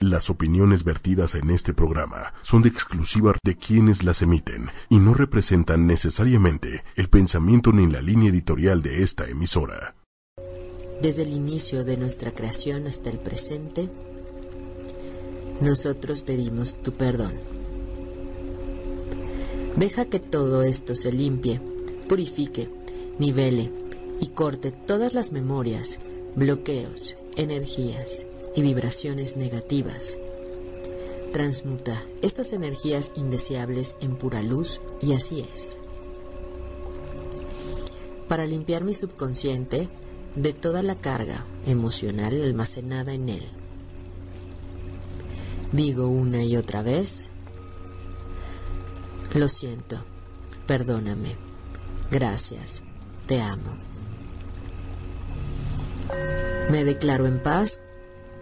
Las opiniones vertidas en este programa son de exclusiva de quienes las emiten y no representan necesariamente el pensamiento ni la línea editorial de esta emisora. Desde el inicio de nuestra creación hasta el presente, nosotros pedimos tu perdón. Deja que todo esto se limpie, purifique, nivele y corte todas las memorias, bloqueos, energías y vibraciones negativas. Transmuta estas energías indeseables en pura luz y así es. Para limpiar mi subconsciente de toda la carga emocional almacenada en él. Digo una y otra vez, lo siento, perdóname, gracias, te amo. Me declaro en paz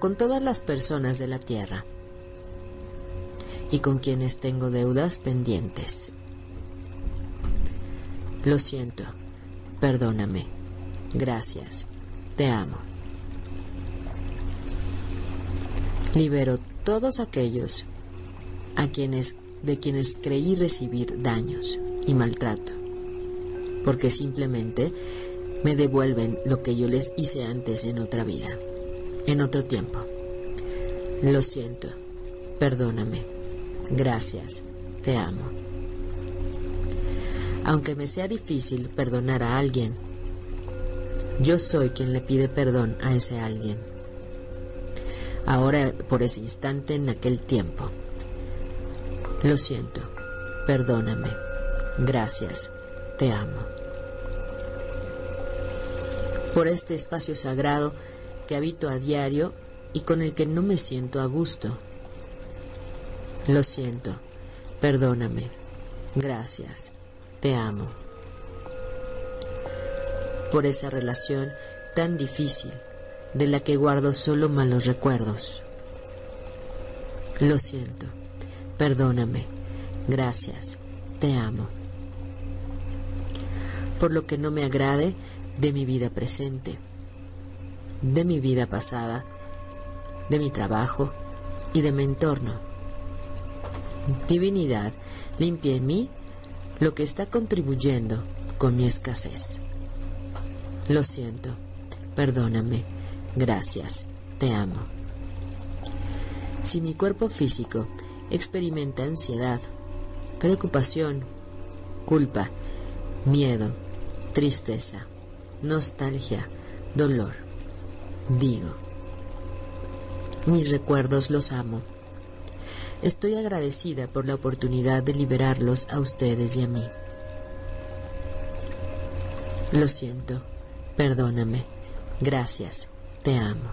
con todas las personas de la tierra y con quienes tengo deudas pendientes. Lo siento, perdóname, gracias, te amo. Libero todos aquellos a quienes de quienes creí recibir daños y maltrato, porque simplemente me devuelven lo que yo les hice antes en otra vida en otro tiempo. Lo siento, perdóname, gracias, te amo. Aunque me sea difícil perdonar a alguien, yo soy quien le pide perdón a ese alguien. Ahora, por ese instante, en aquel tiempo. Lo siento, perdóname, gracias, te amo. Por este espacio sagrado, que habito a diario y con el que no me siento a gusto. Lo siento, perdóname, gracias, te amo. Por esa relación tan difícil de la que guardo solo malos recuerdos. Lo siento, perdóname, gracias, te amo. Por lo que no me agrade de mi vida presente de mi vida pasada, de mi trabajo y de mi entorno. Divinidad, limpia en mí lo que está contribuyendo con mi escasez. Lo siento, perdóname, gracias, te amo. Si mi cuerpo físico experimenta ansiedad, preocupación, culpa, miedo, tristeza, nostalgia, dolor, digo. Mis recuerdos los amo. Estoy agradecida por la oportunidad de liberarlos a ustedes y a mí. Lo siento, perdóname, gracias, te amo.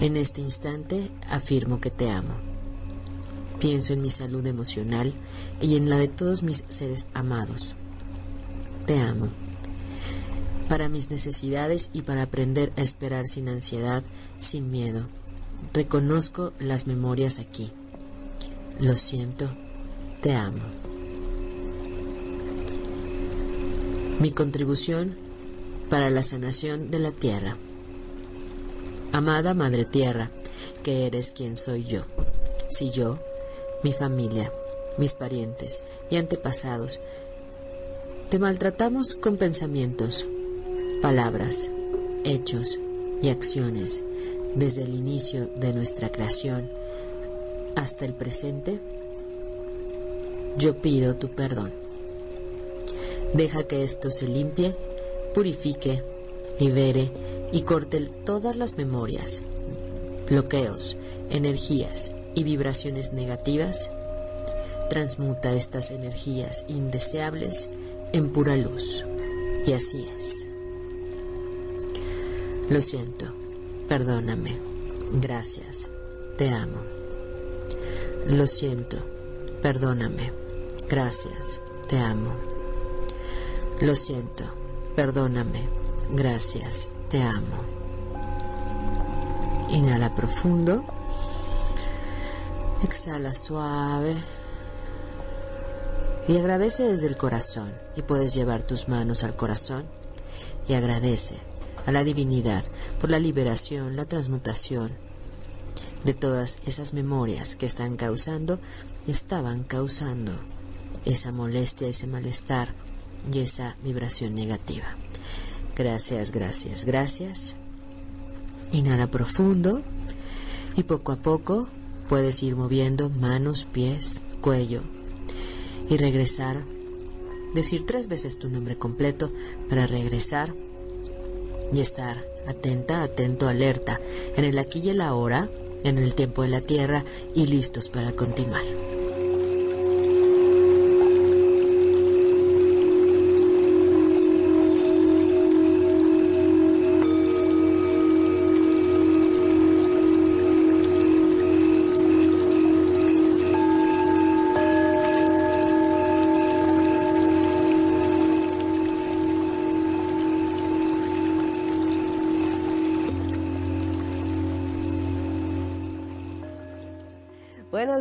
En este instante afirmo que te amo. Pienso en mi salud emocional y en la de todos mis seres amados. Te amo para mis necesidades y para aprender a esperar sin ansiedad, sin miedo. Reconozco las memorias aquí. Lo siento, te amo. Mi contribución para la sanación de la tierra. Amada Madre Tierra, que eres quien soy yo. Si yo, mi familia, mis parientes y antepasados, te maltratamos con pensamientos, palabras, hechos y acciones desde el inicio de nuestra creación hasta el presente, yo pido tu perdón. Deja que esto se limpie, purifique, libere y corte todas las memorias, bloqueos, energías y vibraciones negativas. Transmuta estas energías indeseables en pura luz. Y así es. Lo siento, perdóname, gracias, te amo. Lo siento, perdóname, gracias, te amo. Lo siento, perdóname, gracias, te amo. Inhala profundo. Exhala suave. Y agradece desde el corazón. Y puedes llevar tus manos al corazón y agradece a la divinidad por la liberación, la transmutación de todas esas memorias que están causando, estaban causando esa molestia, ese malestar y esa vibración negativa. Gracias, gracias, gracias. Inhala profundo y poco a poco puedes ir moviendo manos, pies, cuello y regresar. Decir tres veces tu nombre completo para regresar y estar atenta, atento, alerta en el aquí y el ahora, en el tiempo de la tierra y listos para continuar.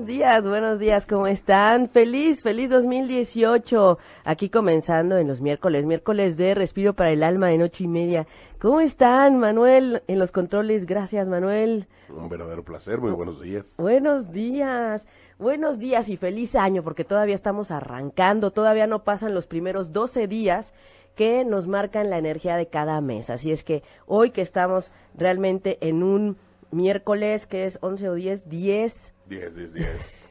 Días, buenos días, ¿cómo están? Feliz, feliz 2018. Aquí comenzando en los miércoles, miércoles de Respiro para el Alma en ocho y media. ¿Cómo están, Manuel, en los controles? Gracias, Manuel. Un verdadero placer, muy buenos días. Buenos días, buenos días y feliz año, porque todavía estamos arrancando, todavía no pasan los primeros 12 días que nos marcan la energía de cada mes. Así es que hoy que estamos realmente en un miércoles, que es 11 o 10, 10 10, 10, 10.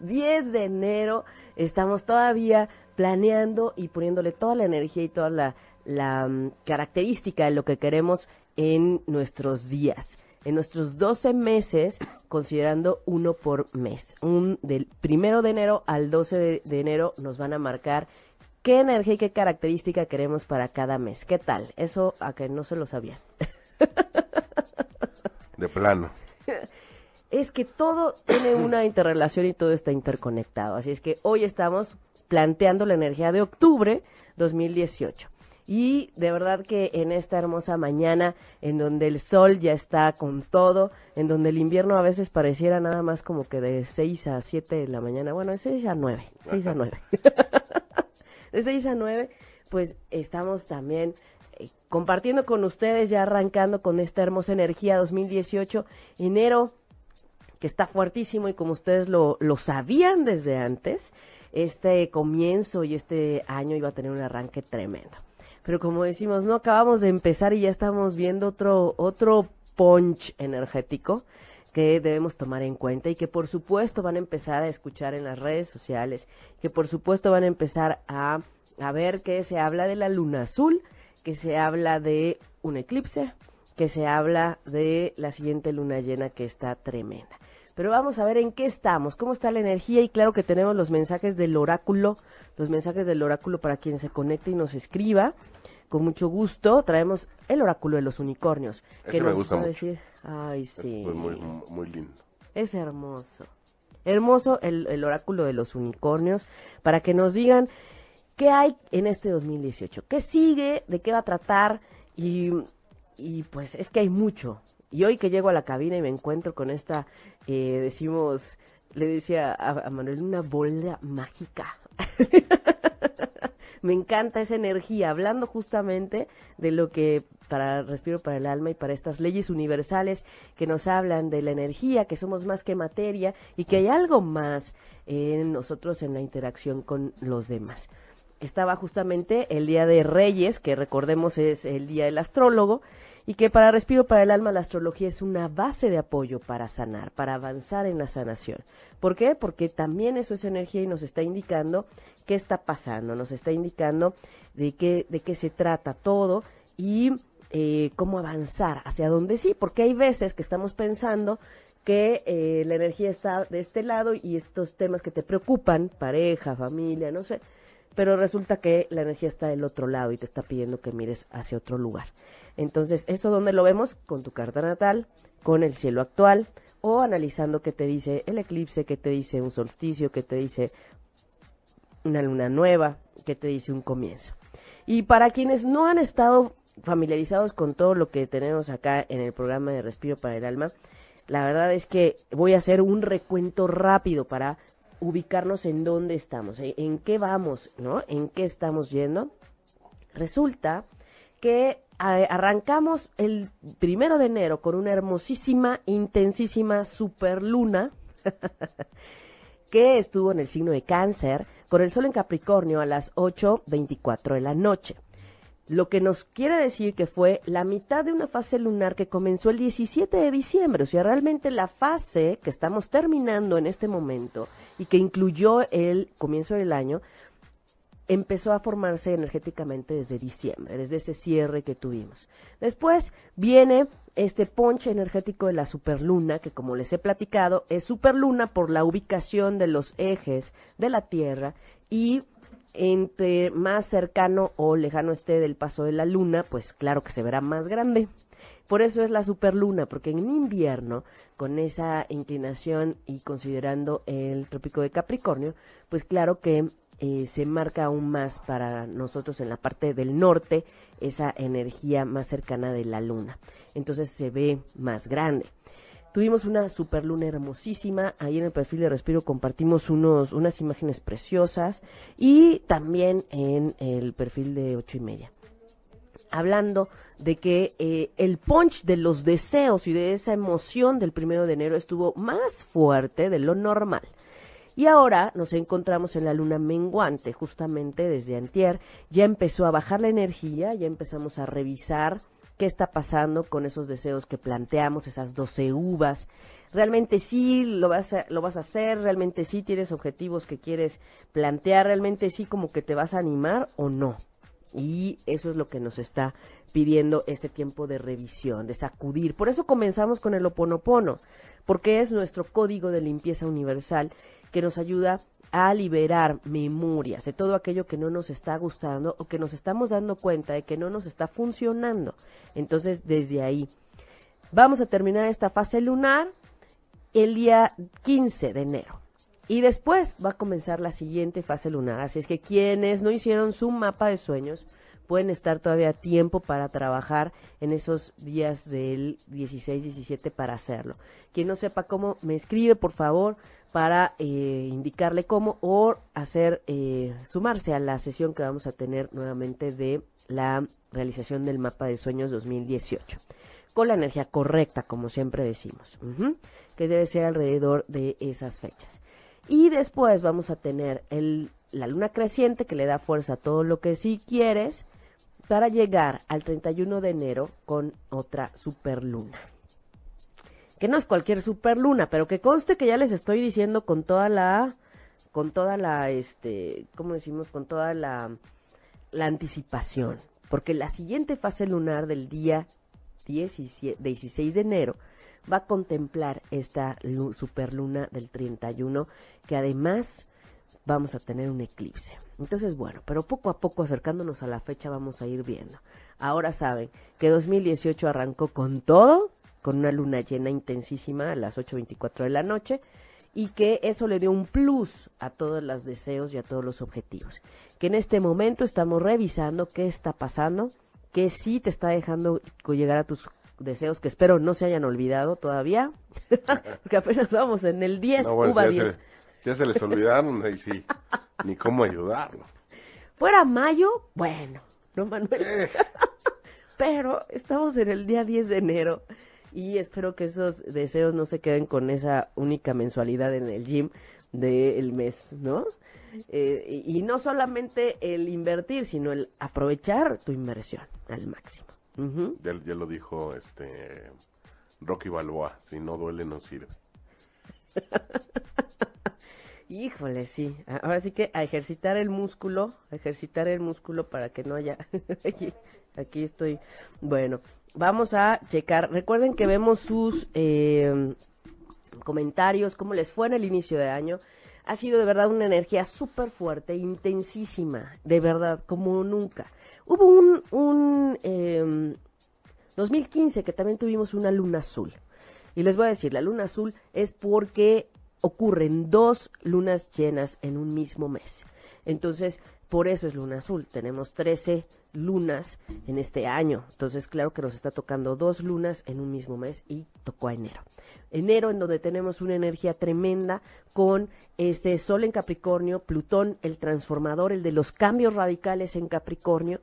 10 de enero estamos todavía planeando y poniéndole toda la energía y toda la, la um, característica de lo que queremos en nuestros días. En nuestros 12 meses, considerando uno por mes. Un, del primero de enero al 12 de, de enero nos van a marcar qué energía y qué característica queremos para cada mes. ¿Qué tal? Eso a que no se lo sabían. De plano. es que todo tiene una interrelación y todo está interconectado. Así es que hoy estamos planteando la energía de octubre 2018. Y de verdad que en esta hermosa mañana, en donde el sol ya está con todo, en donde el invierno a veces pareciera nada más como que de 6 a 7 de la mañana, bueno, de 6 a 9, 6 a 9. de 6 a 9, pues estamos también compartiendo con ustedes, ya arrancando con esta hermosa energía 2018, enero que está fuertísimo y como ustedes lo, lo sabían desde antes, este comienzo y este año iba a tener un arranque tremendo. Pero como decimos, no acabamos de empezar y ya estamos viendo otro, otro punch energético que debemos tomar en cuenta y que por supuesto van a empezar a escuchar en las redes sociales, que por supuesto van a empezar a, a ver que se habla de la luna azul, que se habla de un eclipse, que se habla de la siguiente luna llena que está tremenda. Pero vamos a ver en qué estamos, cómo está la energía y claro que tenemos los mensajes del oráculo, los mensajes del oráculo para quien se conecte y nos escriba. Con mucho gusto traemos el oráculo de los unicornios. que nos me gusta va a decir, ay sí. Es muy, muy lindo. Es hermoso. Hermoso el, el oráculo de los unicornios para que nos digan qué hay en este 2018, qué sigue, de qué va a tratar y, y pues es que hay mucho, y hoy que llego a la cabina y me encuentro con esta, eh, decimos, le decía a, Manuel, una bola mágica. me encanta esa energía, hablando justamente de lo que para Respiro para el Alma y para estas leyes universales que nos hablan de la energía, que somos más que materia y que hay algo más en nosotros en la interacción con los demás. Estaba justamente el Día de Reyes, que recordemos es el Día del Astrólogo, y que para Respiro para el Alma la astrología es una base de apoyo para sanar, para avanzar en la sanación. ¿Por qué? Porque también eso es energía y nos está indicando qué está pasando, nos está indicando de qué, de qué se trata todo y eh, cómo avanzar, hacia dónde sí, porque hay veces que estamos pensando que eh, la energía está de este lado y estos temas que te preocupan, pareja, familia, no sé, pero resulta que la energía está del otro lado y te está pidiendo que mires hacia otro lugar. Entonces, ¿eso dónde lo vemos? Con tu carta natal, con el cielo actual o analizando qué te dice el eclipse, qué te dice un solsticio, qué te dice una luna nueva, qué te dice un comienzo. Y para quienes no han estado familiarizados con todo lo que tenemos acá en el programa de Respiro para el Alma, la verdad es que voy a hacer un recuento rápido para ubicarnos en dónde estamos, en qué vamos, ¿no? En qué estamos yendo. Resulta que arrancamos el primero de enero con una hermosísima, intensísima superluna que estuvo en el signo de cáncer con el sol en Capricornio a las 8.24 de la noche. Lo que nos quiere decir que fue la mitad de una fase lunar que comenzó el 17 de diciembre. O sea, realmente la fase que estamos terminando en este momento y que incluyó el comienzo del año, empezó a formarse energéticamente desde diciembre, desde ese cierre que tuvimos. Después viene este ponche energético de la superluna, que como les he platicado, es superluna por la ubicación de los ejes de la Tierra y entre más cercano o lejano esté del paso de la luna, pues claro que se verá más grande. Por eso es la superluna, porque en invierno, con esa inclinación y considerando el trópico de Capricornio, pues claro que eh, se marca aún más para nosotros en la parte del norte esa energía más cercana de la luna. Entonces se ve más grande. Tuvimos una superluna hermosísima. Ahí en el perfil de Respiro compartimos unos, unas imágenes preciosas. Y también en el perfil de ocho y media. Hablando de que eh, el punch de los deseos y de esa emoción del primero de enero estuvo más fuerte de lo normal. Y ahora nos encontramos en la luna menguante, justamente desde antier. Ya empezó a bajar la energía, ya empezamos a revisar qué está pasando con esos deseos que planteamos, esas 12 uvas. Realmente sí lo vas a, lo vas a hacer, realmente sí tienes objetivos que quieres plantear, realmente sí como que te vas a animar o no. Y eso es lo que nos está pidiendo este tiempo de revisión, de sacudir. Por eso comenzamos con el oponopono, porque es nuestro código de limpieza universal que nos ayuda a liberar memorias de todo aquello que no nos está gustando o que nos estamos dando cuenta de que no nos está funcionando. Entonces, desde ahí, vamos a terminar esta fase lunar el día 15 de enero. Y después va a comenzar la siguiente fase lunar. Así es que quienes no hicieron su mapa de sueños pueden estar todavía a tiempo para trabajar en esos días del 16-17 para hacerlo. Quien no sepa cómo, me escribe, por favor para eh, indicarle cómo o hacer eh, sumarse a la sesión que vamos a tener nuevamente de la realización del mapa de sueños 2018 con la energía correcta como siempre decimos que debe ser alrededor de esas fechas y después vamos a tener el, la luna creciente que le da fuerza a todo lo que sí quieres para llegar al 31 de enero con otra superluna que no es cualquier superluna, pero que conste que ya les estoy diciendo con toda la, con toda la, este, ¿cómo decimos? Con toda la, la anticipación, porque la siguiente fase lunar del día 16 de enero va a contemplar esta superluna del 31, que además vamos a tener un eclipse. Entonces, bueno, pero poco a poco acercándonos a la fecha vamos a ir viendo. Ahora saben que 2018 arrancó con todo con una luna llena intensísima a las 8.24 de la noche y que eso le dio un plus a todos los deseos y a todos los objetivos. Que en este momento estamos revisando qué está pasando, qué sí te está dejando llegar a tus deseos que espero no se hayan olvidado todavía, porque apenas vamos en el 10, no, ya, Se, ya se les olvidaron, ahí sí, ni cómo ayudarlo. Fuera mayo, bueno, no Manuel. Eh. Pero estamos en el día 10 de enero y espero que esos deseos no se queden con esa única mensualidad en el gym del mes, ¿no? Eh, y, no solamente el invertir, sino el aprovechar tu inversión al máximo. Ya, ya, lo dijo este Rocky Balboa, si no duele no sirve. Híjole, sí. Ahora sí que a ejercitar el músculo, a ejercitar el músculo para que no haya... aquí, aquí estoy. Bueno, vamos a checar. Recuerden que vemos sus eh, comentarios, cómo les fue en el inicio de año. Ha sido de verdad una energía súper fuerte, intensísima, de verdad, como nunca. Hubo un, un 2015 em, que también tuvimos una luna azul. Y les voy a decir, la luna azul es porque ocurren dos lunas llenas en un mismo mes. Entonces, por eso es luna azul. Tenemos 13 lunas en este año. Entonces, claro que nos está tocando dos lunas en un mismo mes y tocó a enero. Enero en donde tenemos una energía tremenda con este Sol en Capricornio, Plutón, el transformador, el de los cambios radicales en Capricornio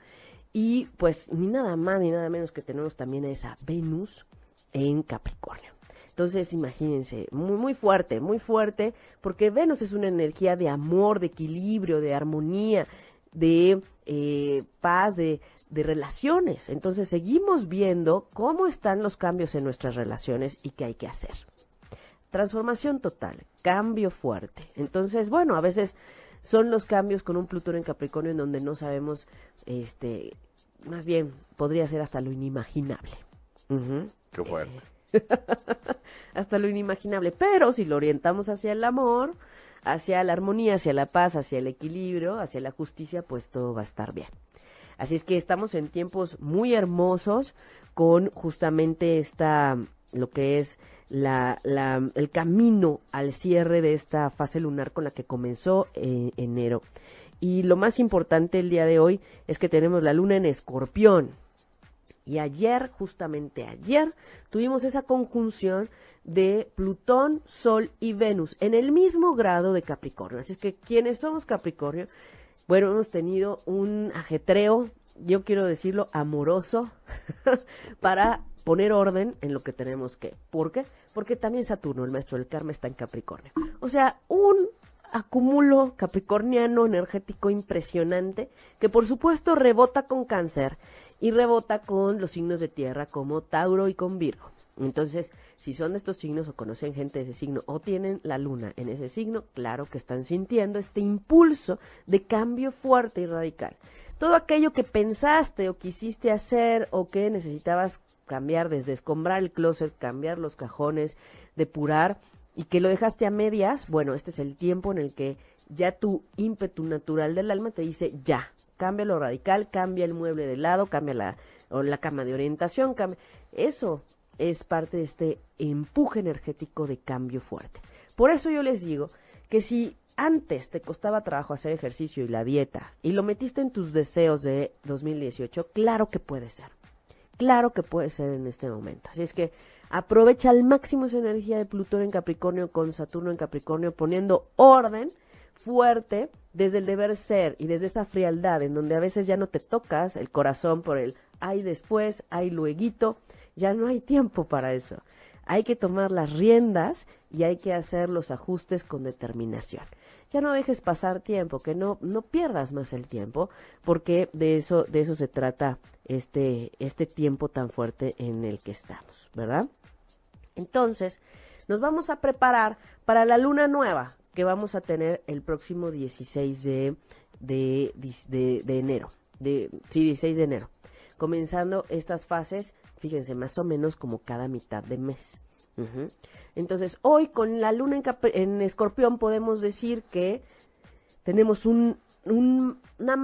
Y pues ni nada más ni nada menos que tenemos también a esa Venus en Capricornio. Entonces, imagínense, muy, muy fuerte, muy fuerte, porque Venus es una energía de amor, de equilibrio, de armonía, de eh, paz, de, de relaciones. Entonces, seguimos viendo cómo están los cambios en nuestras relaciones y qué hay que hacer. Transformación total, cambio fuerte. Entonces, bueno, a veces son los cambios con un Plutón en Capricornio en donde no sabemos, este, más bien podría ser hasta lo inimaginable. Qué fuerte. hasta lo inimaginable. Pero si lo orientamos hacia el amor, hacia la armonía, hacia la paz, hacia el equilibrio, hacia la justicia, pues todo va a estar bien. Así es que estamos en tiempos muy hermosos con justamente esta, lo que es la, el camino al cierre de esta fase lunar con la que comenzó en enero. Y lo más importante el día de hoy es que tenemos la luna en escorpión. Y ayer, justamente ayer, tuvimos esa conjunción de Plutón, Sol y Venus en el mismo grado de Capricornio. Así es que quienes somos Capricornio, bueno, hemos tenido un ajetreo, yo quiero decirlo, amoroso, para poner orden en lo que tenemos que. ¿Por qué? Porque también Saturno, el maestro del karma, está en Capricornio. O sea, un acumulo capricorniano energético impresionante que por supuesto rebota con cáncer y rebota con los signos de tierra como Tauro y con Virgo. Entonces, si son de estos signos o conocen gente de ese signo o tienen la luna en ese signo, claro que están sintiendo este impulso de cambio fuerte y radical. Todo aquello que pensaste o quisiste hacer o que necesitabas cambiar desde escombrar el closet, cambiar los cajones, depurar y que lo dejaste a medias, bueno, este es el tiempo en el que ya tu ímpetu natural del alma te dice ya, cambia lo radical, cambia el mueble de lado, cambia la, la cama de orientación, cambia. Eso es parte de este empuje energético de cambio fuerte. Por eso yo les digo que si antes te costaba trabajo hacer ejercicio y la dieta y lo metiste en tus deseos de 2018, claro que puede ser. Claro que puede ser en este momento. Así es que aprovecha al máximo esa energía de Plutón en Capricornio con Saturno en Capricornio poniendo orden fuerte desde el deber ser y desde esa frialdad en donde a veces ya no te tocas el corazón por el hay después, hay lueguito, ya no hay tiempo para eso. Hay que tomar las riendas y hay que hacer los ajustes con determinación. Ya no dejes pasar tiempo, que no, no pierdas más el tiempo, porque de eso, de eso se trata este, este tiempo tan fuerte en el que estamos, ¿verdad? Entonces, nos vamos a preparar para la luna nueva que vamos a tener el próximo 16 de, de, de, enero. De, sí, 16 de enero. Comenzando estas fases fíjense, más o menos como cada mitad de mes. Entonces, hoy con la luna en, escorpión podemos decir que tenemos un, una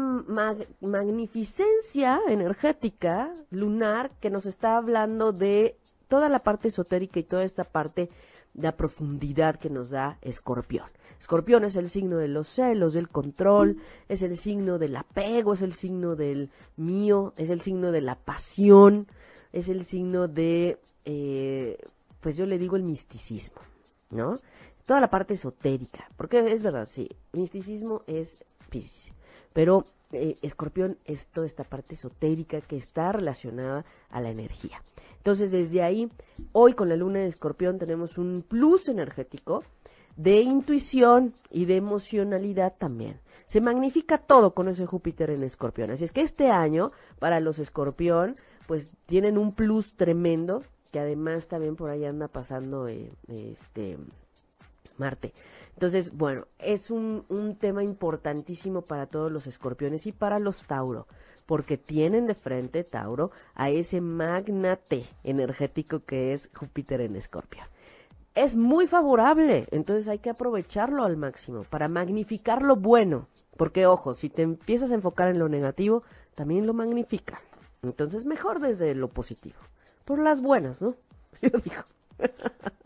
magnificencia energética lunar que nos está hablando de toda la parte esotérica y toda esta parte la profundidad que nos da escorpión. Escorpión es el signo de los celos, del control, es el signo del apego, es el signo del mío, es el signo de la pasión, es el signo de, eh, pues yo le digo el misticismo, ¿no? Toda la parte esotérica, porque es verdad, sí, misticismo es Pisces, pero eh, Escorpión es toda esta parte esotérica que está relacionada a la energía. Entonces, desde ahí, hoy con la luna de Escorpión tenemos un plus energético de intuición y de emocionalidad también. Se magnifica todo con ese Júpiter en Escorpión. Así es que este año, para los Escorpión, pues tienen un plus tremendo, que además también por ahí anda pasando eh, este Marte. Entonces, bueno, es un, un tema importantísimo para todos los escorpiones y para los Tauro, porque tienen de frente Tauro a ese magnate energético que es Júpiter en Escorpio. Es muy favorable, entonces hay que aprovecharlo al máximo para magnificar lo bueno, porque ojo, si te empiezas a enfocar en lo negativo, también lo magnifica. Entonces, mejor desde lo positivo. Por las buenas, ¿no? Yo digo.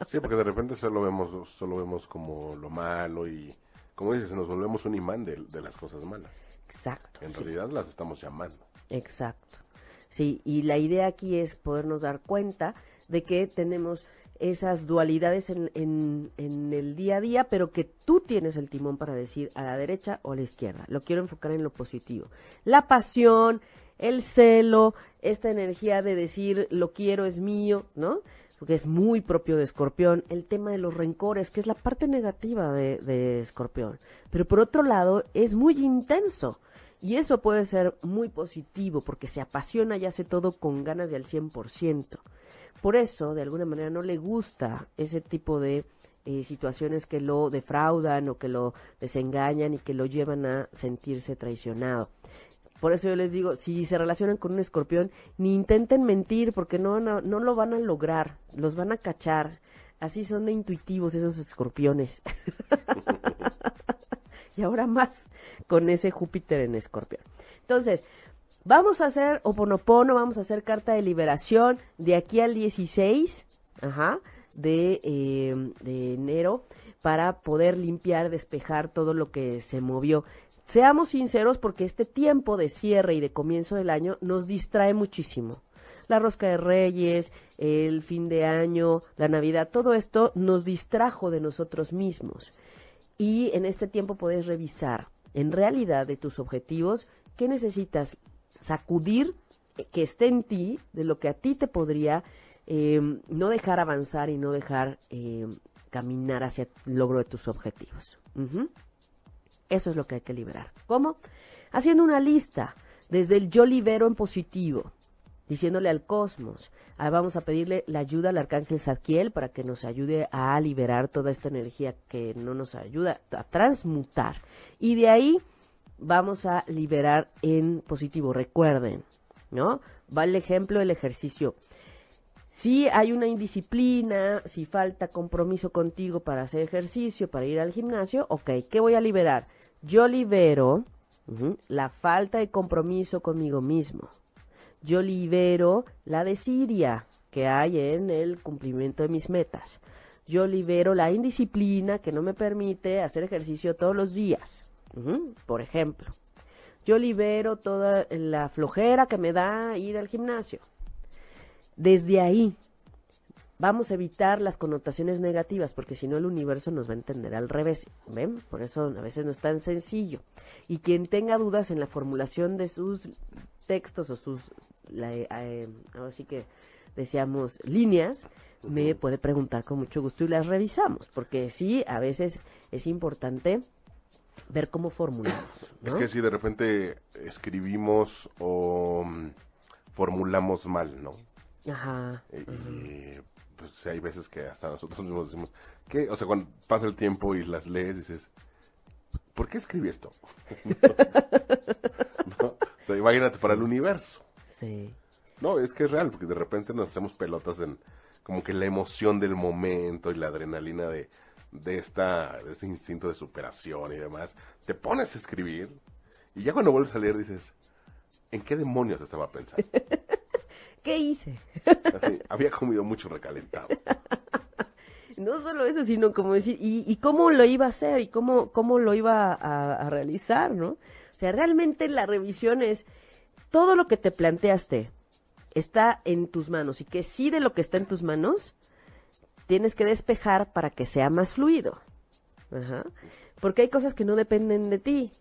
Sí, porque de repente solo vemos, solo vemos como lo malo y, como dices, nos volvemos un imán de, las cosas malas. Exacto. En realidad las estamos llamando. Exacto. Sí, y la idea aquí es podernos dar cuenta de que tenemos esas dualidades en, en, en, el día a día, pero que tú tienes el timón para decir a la derecha o a la izquierda. Lo quiero enfocar en lo positivo. La pasión, el celo, esta energía de decir lo quiero es mío, ¿no? Porque es muy propio de escorpión, el tema de los rencores, que es la parte negativa de, escorpión. Pero por otro lado, es muy intenso. Y eso puede ser muy positivo porque se apasiona y hace todo con ganas de al 100%. Por eso, de alguna manera, no le gusta ese tipo de eh, situaciones que lo defraudan o que lo desengañan y que lo llevan a sentirse traicionado. Por eso yo les digo, si se relacionan con un escorpión, ni intenten mentir porque no, no, no lo van a lograr, los van a cachar. Así son de intuitivos esos escorpiones. y ahora más con ese Júpiter en escorpión. Entonces, vamos a hacer Oponopono, vamos a hacer carta de liberación de aquí al 16 ajá, de, eh, de enero para poder limpiar, despejar todo lo que se movió. Seamos sinceros porque este tiempo de cierre y de comienzo del año nos distrae muchísimo. La rosca de reyes, el fin de año, la Navidad, todo esto nos distrajo de nosotros mismos. Y en este tiempo puedes revisar en realidad de tus objetivos qué necesitas sacudir que esté en ti, de lo que a ti te podría eh, no dejar avanzar y no dejar eh, caminar hacia el logro de tus objetivos. Eso es lo que hay que liberar. ¿Cómo? Haciendo una lista, desde el yo libero en positivo, diciéndole al cosmos, ah, vamos a pedirle la ayuda al arcángel Zadkiel para que nos ayude a liberar toda esta energía que no nos ayuda a transmutar. Y de ahí vamos a liberar en positivo. Recuerden, ¿no? Va el ejemplo del ejercicio. Si hay una indisciplina, si falta compromiso contigo para hacer ejercicio, para ir al gimnasio, ok, ¿qué voy a liberar? Yo libero la falta de compromiso conmigo mismo. Yo libero la desidia que hay en el cumplimiento de mis metas. Yo libero la indisciplina que no me permite hacer ejercicio todos los días, por ejemplo. Yo libero toda la flojera que me da ir al gimnasio. Desde ahí vamos a evitar las connotaciones negativas, porque si no el universo nos va a entender al revés. ¿Ven? Por eso a veces no es tan sencillo. Y quien tenga dudas en la formulación de sus textos o sus, la, eh, que decíamos, líneas, me puede preguntar con mucho gusto y las revisamos, porque sí, a veces es importante ver cómo formulamos. ¿no? Es que si de repente escribimos o mm, formulamos mal, ¿no? Ajá. Eh, Y pues hay veces que hasta nosotros mismos decimos, ¿qué? O sea, cuando pasa el tiempo y las lees, dices, ¿por qué escribí esto? ¿No? O sea, Imagínate para el universo. Sí. No, es que es real, porque de repente nos hacemos pelotas en como que la emoción del momento y la adrenalina de, de, esta, de este instinto de superación y demás. Te pones a escribir y ya cuando vuelves a leer dices, ¿en qué demonios estaba pensando? ¿Qué hice? Así, había comido mucho recalentado. No solo eso, sino como decir, ¿y, y cómo lo iba a hacer? ¿Y cómo, cómo lo iba a, a realizar? ¿no? O sea, realmente la revisión es todo lo que te planteaste está en tus manos y que sí de lo que está en tus manos tienes que despejar para que sea más fluido. Ajá. Porque hay cosas que no dependen de ti.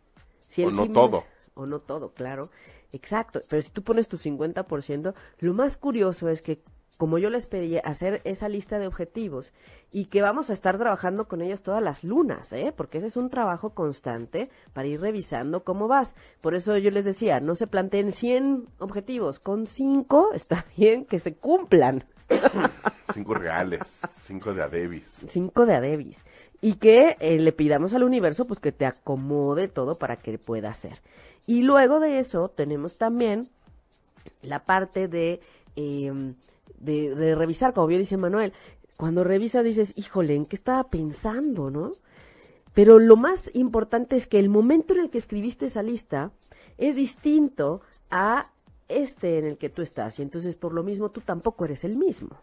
Si O no todo. O no todo, claro. Exacto. Pero si tú pones tu 50%, lo más curioso es que como yo les pedí hacer esa lista de objetivos y que vamos a estar trabajando con ellos todas las lunas, ¿eh? porque ese es un trabajo constante para ir revisando cómo vas. Por eso yo les decía, no se planteen 100 objetivos, con 5 está bien que se cumplan. Cinco reales, cinco de Adebis. cinco de Adebis. Y que eh, le pidamos al universo pues que te acomode todo para que pueda hacer. Y luego de eso tenemos también la parte de, eh, de, de revisar, como bien dice Manuel. Cuando revisas dices, híjole, ¿en qué estaba pensando, no? Pero lo más importante es que el momento en el que escribiste esa lista es distinto a este en el que tú estás. Y entonces, por lo mismo, tú tampoco eres el mismo.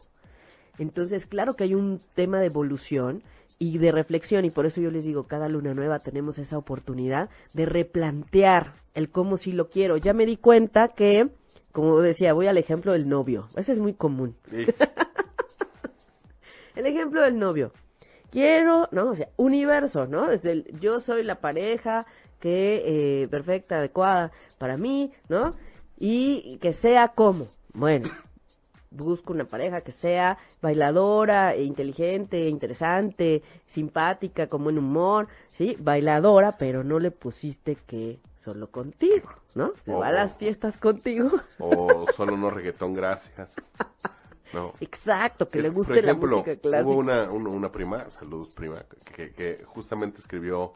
Entonces, claro que hay un tema de evolución y de reflexión, y por eso yo les digo, cada luna nueva tenemos esa oportunidad de replantear el cómo si lo quiero. Ya me di cuenta que, como decía, voy al ejemplo del novio. Ese es muy común. El ejemplo del novio. Quiero, ¿no? O sea, universo, ¿no? Desde el yo soy la pareja que eh, perfecta, adecuada para mí, ¿no? Y que sea como, bueno, busco una pareja que sea bailadora, e inteligente, interesante, simpática, con buen humor, sí, bailadora, pero no le pusiste que solo contigo, ¿no? Que va a las fiestas contigo. O solo no reggaetón, gracias. No. Exacto, que Es- le por guste ejemplo, la música clásica. Hubo una, una, una prima, saludos prima, que, que justamente escribió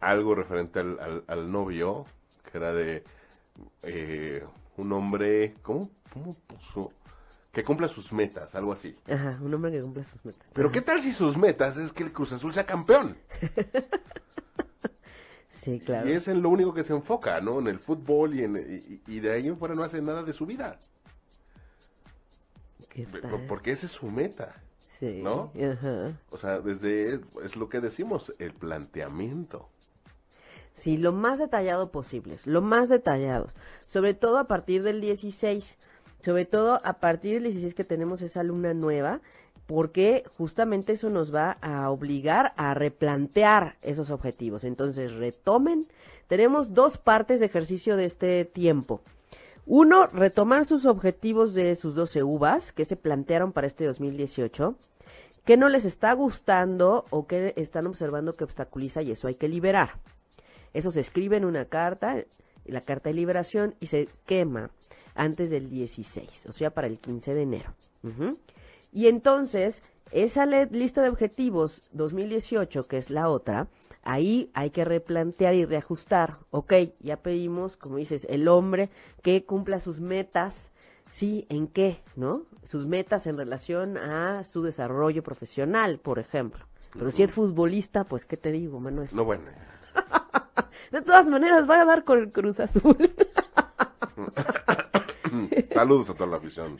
algo referente al, al, al novio, que era de eh, un hombre, ¿cómo, ¿cómo puso? Que cumpla sus metas, algo así. Ajá, un hombre que cumple sus metas. Pero Ajá. ¿qué tal si sus metas es que el Cruz Azul sea campeón? Sí, claro. Y es en lo único que se enfoca, ¿no? En el fútbol y, en, y, y de ahí en fuera no hace nada de su vida. ¿Qué tal? Porque esa es su meta. Sí, ¿no? Ajá. O sea, desde, es lo que decimos, el planteamiento. Sí, lo más detallado posibles, lo más detallados, sobre todo a partir del 16, sobre todo a partir del 16 que tenemos esa luna nueva, porque justamente eso nos va a obligar a replantear esos objetivos. Entonces, retomen, tenemos dos partes de ejercicio de este tiempo. Uno, retomar sus objetivos de sus 12 uvas que se plantearon para este 2018 qué no les está gustando o qué están observando que obstaculiza y eso hay que liberar. Eso se escribe en una carta, la carta de liberación, y se quema antes del 16, o sea, para el 15 de enero. Y entonces, esa lista de objetivos 2018, que es la otra, ahí hay que replantear y reajustar. Ok, ya pedimos, como dices, el hombre que cumpla sus metas, Sí, ¿en qué? ¿No? Sus metas en relación a su desarrollo profesional, por ejemplo. Pero si es futbolista, pues, ¿qué te digo, Manuel? No, bueno. De todas maneras, va a dar con el Cruz Azul. Saludos a toda la afición.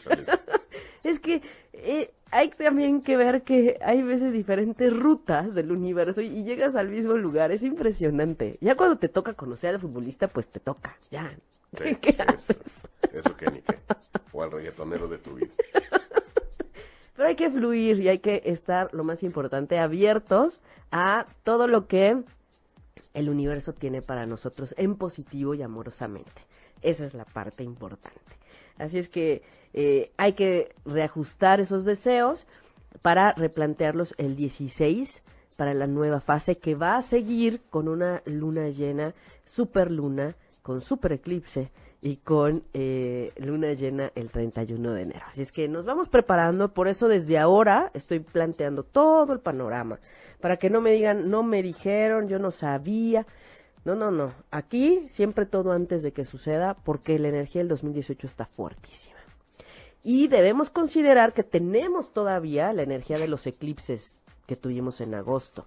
es que eh, hay también que ver que hay veces diferentes rutas del universo y, y llegas al mismo lugar. Es impresionante. Ya cuando te toca conocer al futbolista, pues te toca. Ya. Sí, ¿Qué eso, haces? Eso que ni qué. O al reggaetonero de tu vida. Pero hay que fluir y hay que estar, lo más importante, abiertos a todo lo que el universo tiene para nosotros en positivo y amorosamente. Esa es la parte importante. Así es que eh, hay que reajustar esos deseos para replantearlos el 16 para la nueva fase que va a seguir con una luna llena, super luna, con super eclipse y con eh, luna llena el 31 de enero. Así es que nos vamos preparando, por eso desde ahora estoy planteando todo el panorama, para que no me digan, no me dijeron, yo no sabía. No, no, no. Aquí siempre todo antes de que suceda, porque la energía del 2018 está fuertísima. Y debemos considerar que tenemos todavía la energía de los eclipses que tuvimos en agosto.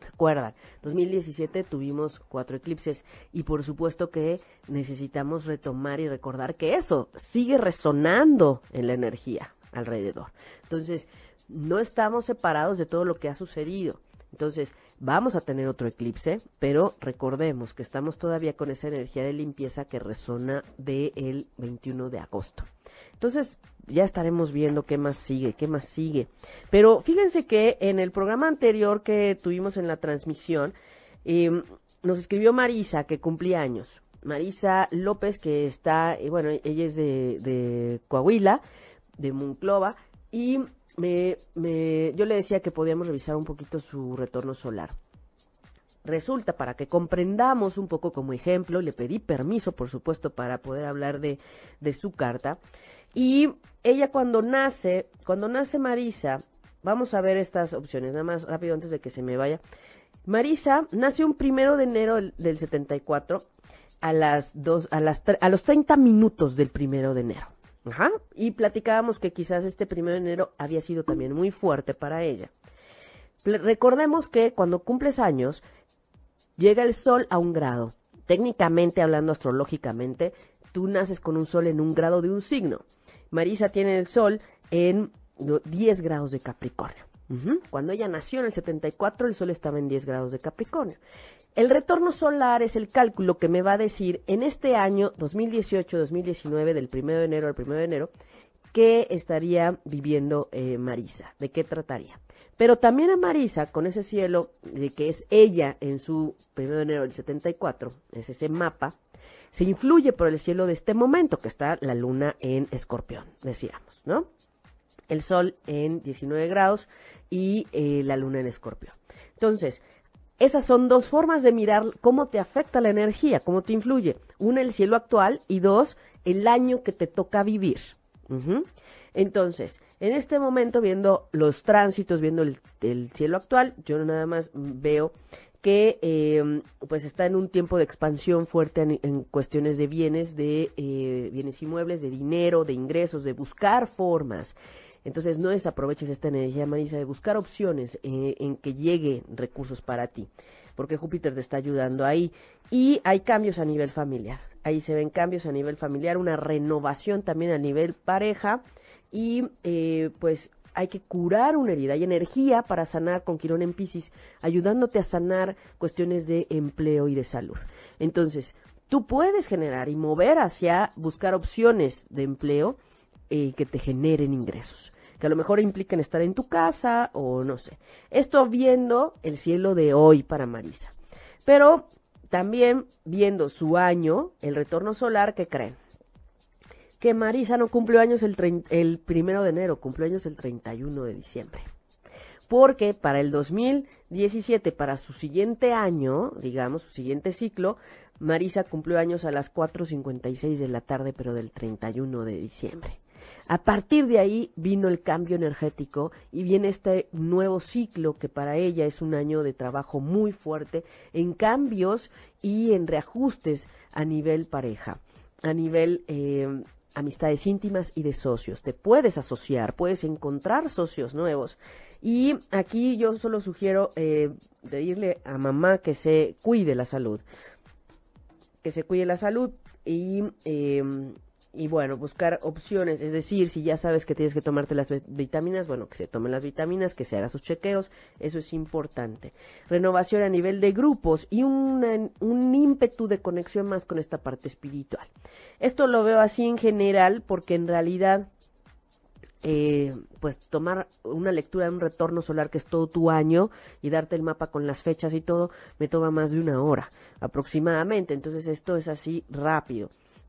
Recuerdan, 2017 tuvimos cuatro eclipses y por supuesto que necesitamos retomar y recordar que eso sigue resonando en la energía alrededor. Entonces, no estamos separados de todo lo que ha sucedido. Entonces, vamos a tener otro eclipse, pero recordemos que estamos todavía con esa energía de limpieza que resona del 21 de agosto. Entonces, ya estaremos viendo qué más sigue, qué más sigue. Pero fíjense que en el programa anterior que tuvimos en la transmisión, eh, nos escribió Marisa, que cumplía años. Marisa López, que está, eh, bueno, ella es de, de Coahuila, de Monclova, y me, me, yo le decía que podíamos revisar un poquito su retorno solar. Resulta, para que comprendamos un poco como ejemplo, le pedí permiso, por supuesto, para poder hablar de, de su carta. Y ella cuando nace, cuando nace Marisa, vamos a ver estas opciones, nada más rápido antes de que se me vaya. Marisa nació un primero de enero del, del 74 a las dos, a las a los 30 minutos del primero de enero. Ajá. Y platicábamos que quizás este primero de enero había sido también muy fuerte para ella. Recordemos que cuando cumples años, llega el sol a un grado. Técnicamente hablando astrológicamente, tú naces con un sol en un grado de un signo. Marisa tiene el sol en no, 10 grados de Capricornio. Cuando ella nació en el 74, el sol estaba en 10 grados de Capricornio. El retorno solar es el cálculo que me va a decir en este año 2018-2019, del 1 de enero al 1 de enero, qué estaría viviendo eh, Marisa, de qué trataría. Pero también a Marisa, con ese cielo, de que es ella en su 1 de enero del 74, es ese mapa, se influye por el cielo de este momento, que está la luna en escorpión, decíamos, ¿no? El sol en 19 grados y eh, la luna en escorpión. Entonces, esas son dos formas de mirar cómo te afecta la energía, cómo te influye. Una, el cielo actual y dos, el año que te toca vivir. Entonces, en este momento, viendo los tránsitos, viendo el, cielo actual, yo nada más veo que eh, pues está en un tiempo de expansión fuerte en, cuestiones de bienes, de eh, bienes inmuebles, de dinero, de ingresos, de buscar formas. Entonces no desaproveches esta energía, Marisa, de buscar opciones eh, en que llegue recursos para ti, porque Júpiter te está ayudando ahí. Y hay cambios a nivel familiar. Ahí se ven cambios a nivel familiar, una renovación también a nivel pareja y eh, pues hay que curar una herida. Hay energía para sanar con Quirón en Pisces, ayudándote a sanar cuestiones de empleo y de salud. Entonces, tú puedes generar y mover hacia buscar opciones de empleo eh, que te generen ingresos, que a lo mejor impliquen estar en tu casa o no sé. Esto viendo el cielo de hoy para Marisa. Pero también viendo su año, el retorno solar, que creen? Que Marisa no cumplió años el, el primero de enero, cumplió años el 31 de diciembre. Porque para el 2017, para su siguiente año, digamos, su siguiente ciclo, Marisa cumplió años a las 4.56 de la tarde, pero del 31 de diciembre. A partir de ahí vino el cambio energético y viene este nuevo ciclo que para ella es un año de trabajo muy fuerte en cambios y en reajustes a nivel pareja, a nivel eh, amistades íntimas y de socios. Te puedes asociar, puedes encontrar socios nuevos. Y aquí yo solo sugiero eh, decirle a mamá que se cuide la salud, que se cuide la salud y eh, y bueno, buscar opciones, es decir, si ya sabes que tienes que tomarte las vitaminas, bueno, que se tomen las vitaminas, que se haga sus chequeos, eso es importante. Renovación a nivel de grupos y un ímpetu de conexión más con esta parte espiritual. Esto lo veo así en general porque en realidad, eh, pues tomar una lectura de un retorno solar que es todo tu año y darte el mapa con las fechas y todo, me toma más de una hora aproximadamente. Entonces esto es así rápido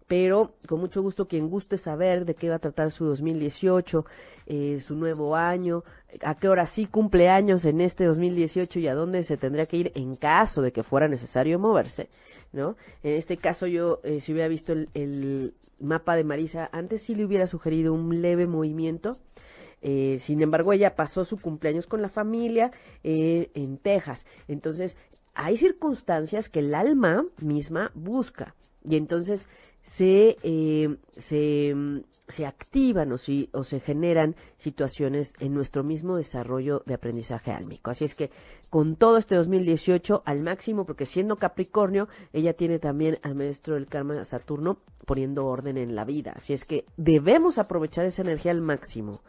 pero con mucho gusto quien guste saber de qué va a tratar su 2018, eh, su nuevo año, a qué hora sí cumple años en este 2018 y a dónde se tendría que ir en caso de que fuera necesario moverse, ¿no? En este caso yo, eh, si hubiera visto el, mapa de Marisa, antes sí le hubiera sugerido un leve movimiento, eh, sin embargo, ella pasó su cumpleaños con la familia en Texas. Entonces, hay circunstancias que el alma misma busca. Y entonces se, eh, se, mm, se, activan o, si, o se generan situaciones en nuestro mismo desarrollo de aprendizaje álmico. Así es que con todo este 2018 al máximo, porque siendo Capricornio, ella tiene también al maestro del karma Saturno poniendo orden en la vida. Así es que debemos aprovechar esa energía al máximo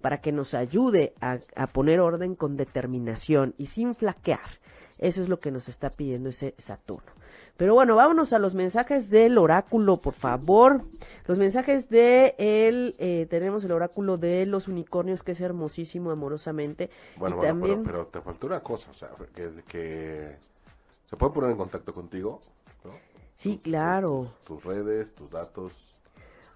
para que nos ayude a, a poner orden con determinación y sin flaquear. Eso es lo que nos está pidiendo ese Saturno. Pero bueno, vámonos a los mensajes del oráculo, por favor. Los mensajes de él, eh, tenemos el oráculo de los unicornios, que es hermosísimo, amorosamente. Bueno, bueno también... pero, te faltó una cosa, o sea, que, se puede poner en contacto contigo, ¿no? Sí, claro. tus redes, tus datos.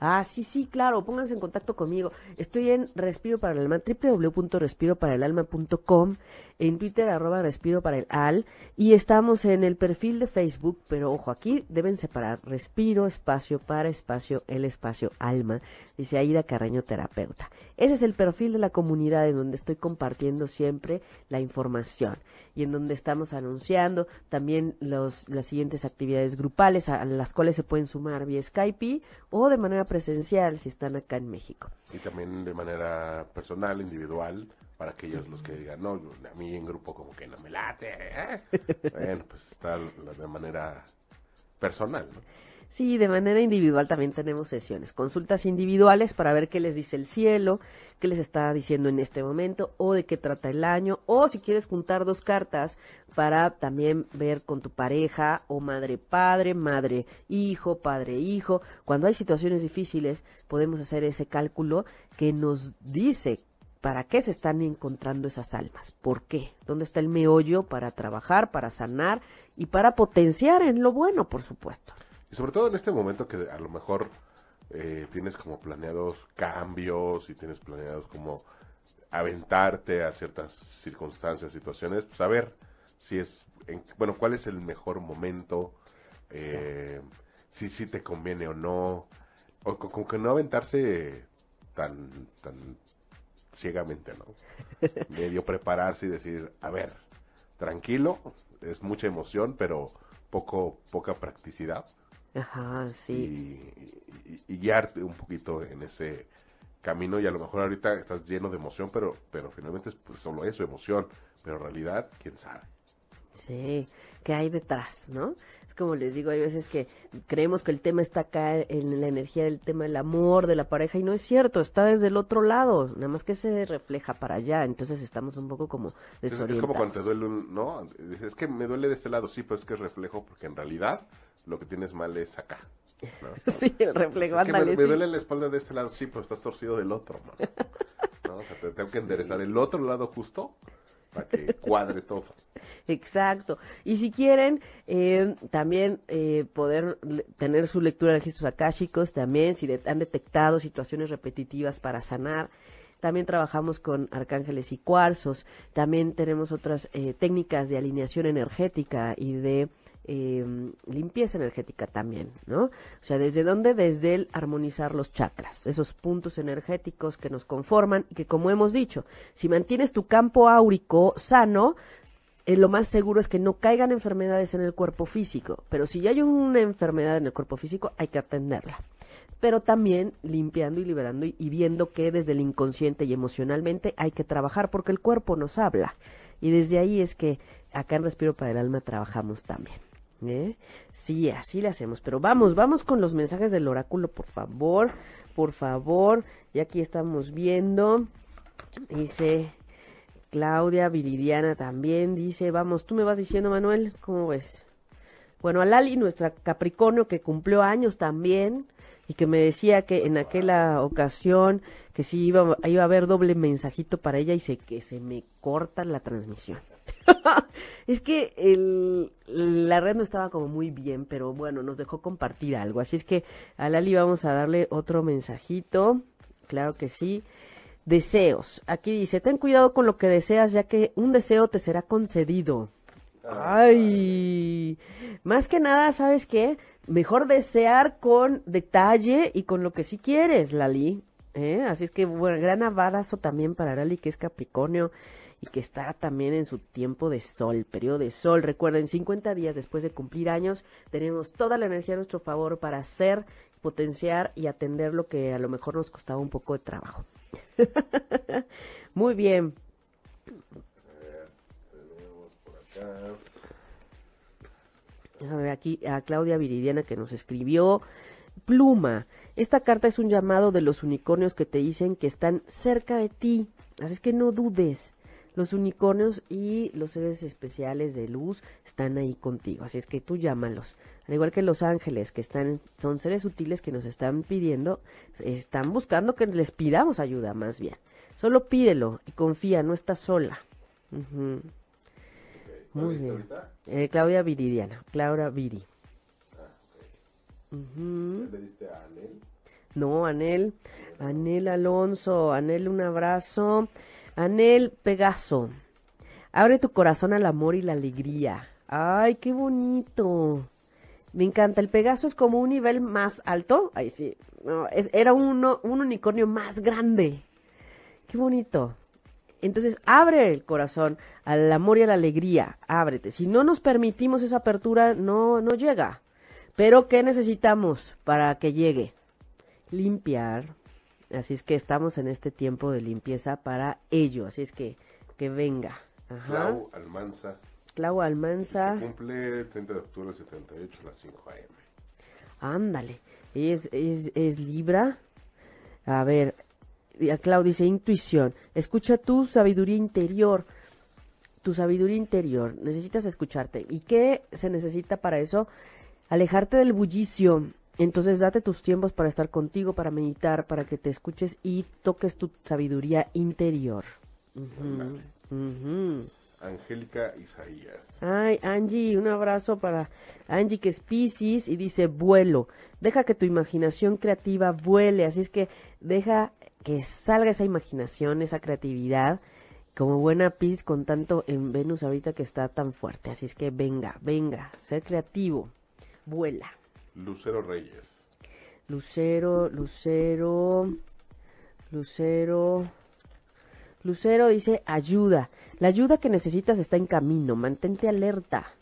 Ah, sí, sí, claro, pónganse en contacto conmigo. Estoy en Respiro para el Alma, www.respiroparaelalma.com, en Twitter, arroba Respiro para el Al, y estamos en el perfil de Facebook, pero ojo, aquí deben separar Respiro, espacio para espacio, el espacio Alma, dice Aida Carreño, terapeuta. Ese es el perfil de la comunidad en donde estoy compartiendo siempre la información y en donde estamos anunciando también los, las siguientes actividades grupales a las cuales se pueden sumar vía Skype o de manera presencial si están acá en México. Y también de manera personal, individual, para aquellos los que digan, no, a mí en grupo como que no me late. ¿eh? bueno, pues está de manera personal, ¿no? Sí, de manera individual también tenemos sesiones, consultas individuales para ver qué les dice el cielo, qué les está diciendo en este momento, o de qué trata el año, o si quieres juntar dos cartas para también ver con tu pareja, o madre padre, madre hijo, padre hijo. Cuando hay situaciones difíciles, podemos hacer ese cálculo que nos dice para qué se están encontrando esas almas, por qué, dónde está el meollo para trabajar, para sanar y para potenciar en lo bueno, por supuesto. Y sobre todo en este momento que a lo mejor eh, tienes como planeados cambios y tienes planeados como aventarte a ciertas circunstancias, situaciones, pues a ver si es, bueno, cuál es el mejor momento, eh, si, si te conviene o no, o como que no aventarse tan, tan ciegamente, ¿no? Medio prepararse y decir, a ver, tranquilo, es mucha emoción, pero poco, poca practicidad. Ajá, sí. Y, guiarte un poquito en ese camino y a lo mejor ahorita estás lleno de emoción, pero, pero finalmente es pues, solo eso, emoción, pero en realidad, quién sabe. Sí, ¿qué hay detrás, no? como les digo, hay veces que creemos que el tema está acá en la energía del tema del amor, de la pareja, y no es cierto, está desde el otro lado, nada más que se refleja para allá, entonces estamos un poco como desorientados. Es, como cuando te duele un, ¿no? Es que me duele de este lado, sí, pero es que es reflejo, porque en realidad lo que tienes mal es acá. sí, el reflejo, es que me, duele la espalda de este lado, sí, pero estás torcido del otro, ¿no? O sea, te tengo que enderezar el otro lado justo para que cuadre todo. Exacto. Y si quieren eh, también eh, poder tener su lectura de registros akáshicos, también si han detectado situaciones repetitivas para sanar, también trabajamos con arcángeles y cuarzos, también tenemos otras eh, técnicas de alineación energética y de eh, limpieza energética también, ¿no? O sea, ¿desde dónde? Desde el armonizar los chakras, esos puntos energéticos que nos conforman y que, como hemos dicho, si mantienes tu campo áurico sano, eh, lo más seguro es que no caigan enfermedades en el cuerpo físico, pero si ya hay una enfermedad en el cuerpo físico, hay que atenderla pero también limpiando y liberando y, viendo que desde el inconsciente y emocionalmente hay que trabajar porque el cuerpo nos habla. Y desde ahí es que acá en Respiro para el Alma trabajamos también. ¿Eh? Sí, así le hacemos. Pero vamos, vamos con los mensajes del oráculo, por favor. Por favor. Y aquí estamos viendo. Dice Claudia Viridiana también. Dice, vamos, tú me vas diciendo, Manuel, ¿cómo ves? Bueno, a Lali, nuestra Capricornio, que cumplió años también. Y que me decía que en aquella ocasión que sí iba, iba a haber doble mensajito para ella y se, que se me corta la transmisión. es que la red no estaba como muy bien, pero bueno, nos dejó compartir algo. Así es que a Lali vamos a darle otro mensajito. Claro que sí. Deseos. Aquí dice, ten cuidado con lo que deseas, ya que un deseo te será concedido. Ay, más que nada, ¿sabes qué? Mejor desear con detalle y con lo que sí quieres, Lali. ¿eh? Así es que, bueno, gran abrazo también para Lali, que es Capricornio y que está también en su tiempo de sol, periodo de sol. Recuerden, 50 días después de cumplir años, tenemos toda la energía a nuestro favor para hacer, potenciar y atender lo que a lo mejor nos costaba un poco de trabajo. Muy bien. Déjame ver aquí a Claudia Viridiana que nos escribió. Pluma, esta carta es un llamado de los unicornios que te dicen que están cerca de ti. Así es que no dudes los unicornios y los seres especiales de luz están ahí contigo, así es que tú llámalos. Al igual que los ángeles, que están, son seres sutiles que nos están pidiendo, están buscando que les pidamos ayuda más bien. Solo pídelo y confía, no estás sola. Muy bien. Eh, Claudia Viridiana, Claudia Viri. Ah, ¿Le diste a Anel? No, Anel, Anel Alonso, Anel, un abrazo. Anel Pegaso, abre tu corazón al amor y la alegría. Ay, qué bonito. Me encanta. El Pegaso es como un nivel más alto. Ay, sí. era uno, un unicornio más grande. Qué bonito. Entonces, abre el corazón al amor y a la alegría. Ábrete. Si no nos permitimos esa apertura, no, no llega. Pero, ¿qué necesitamos para que llegue? Limpiar, Así es que estamos en este tiempo de limpieza para ello. Así es que que venga. Ajá. Clau Almanza. Clau Almanza. cumple 30 de octubre del 78 a las 5 a.m. Ándale. Es, es, es Libra. A ver, a Clau dice intuición. Escucha tu sabiduría interior. Tu sabiduría interior. Necesitas escucharte. ¿Y qué se necesita para eso? Alejarte del bullicio entonces date tus tiempos para estar contigo, para meditar, para que te escuches y toques tu sabiduría interior. Angélica Isaías. Ay, Angie, un abrazo para Angie que es Pisces y dice vuelo. Deja que tu imaginación creativa vuele, así es que deja que salga esa imaginación, esa creatividad, como buena Pisces con tanto en Venus ahorita que está tan fuerte. Así es que venga, venga, ser creativo, vuela. Lucero Reyes. Lucero, Lucero, Lucero. Lucero dice ayuda. La ayuda que necesitas está en camino. Mantente alerta.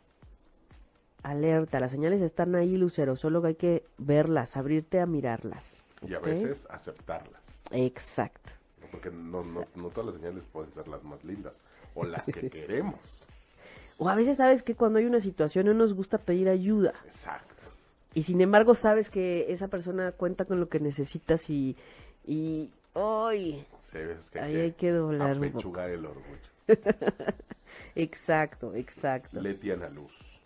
Alerta. Las señales están ahí, Lucero. Solo hay que verlas, abrirte a mirarlas. Y a veces aceptarlas. Exacto. Porque no, no, no todas las señales pueden ser las más lindas. O las que queremos. O a veces sabes que cuando hay una situación no nos gusta pedir ayuda. Exacto. Y sin embargo sabes que esa persona cuenta con lo que necesitas y... y ¡Ay! Sí, veces que Ahí hay que doblar un poco. el orgullo. Exacto, exacto. Leti Ana Luz.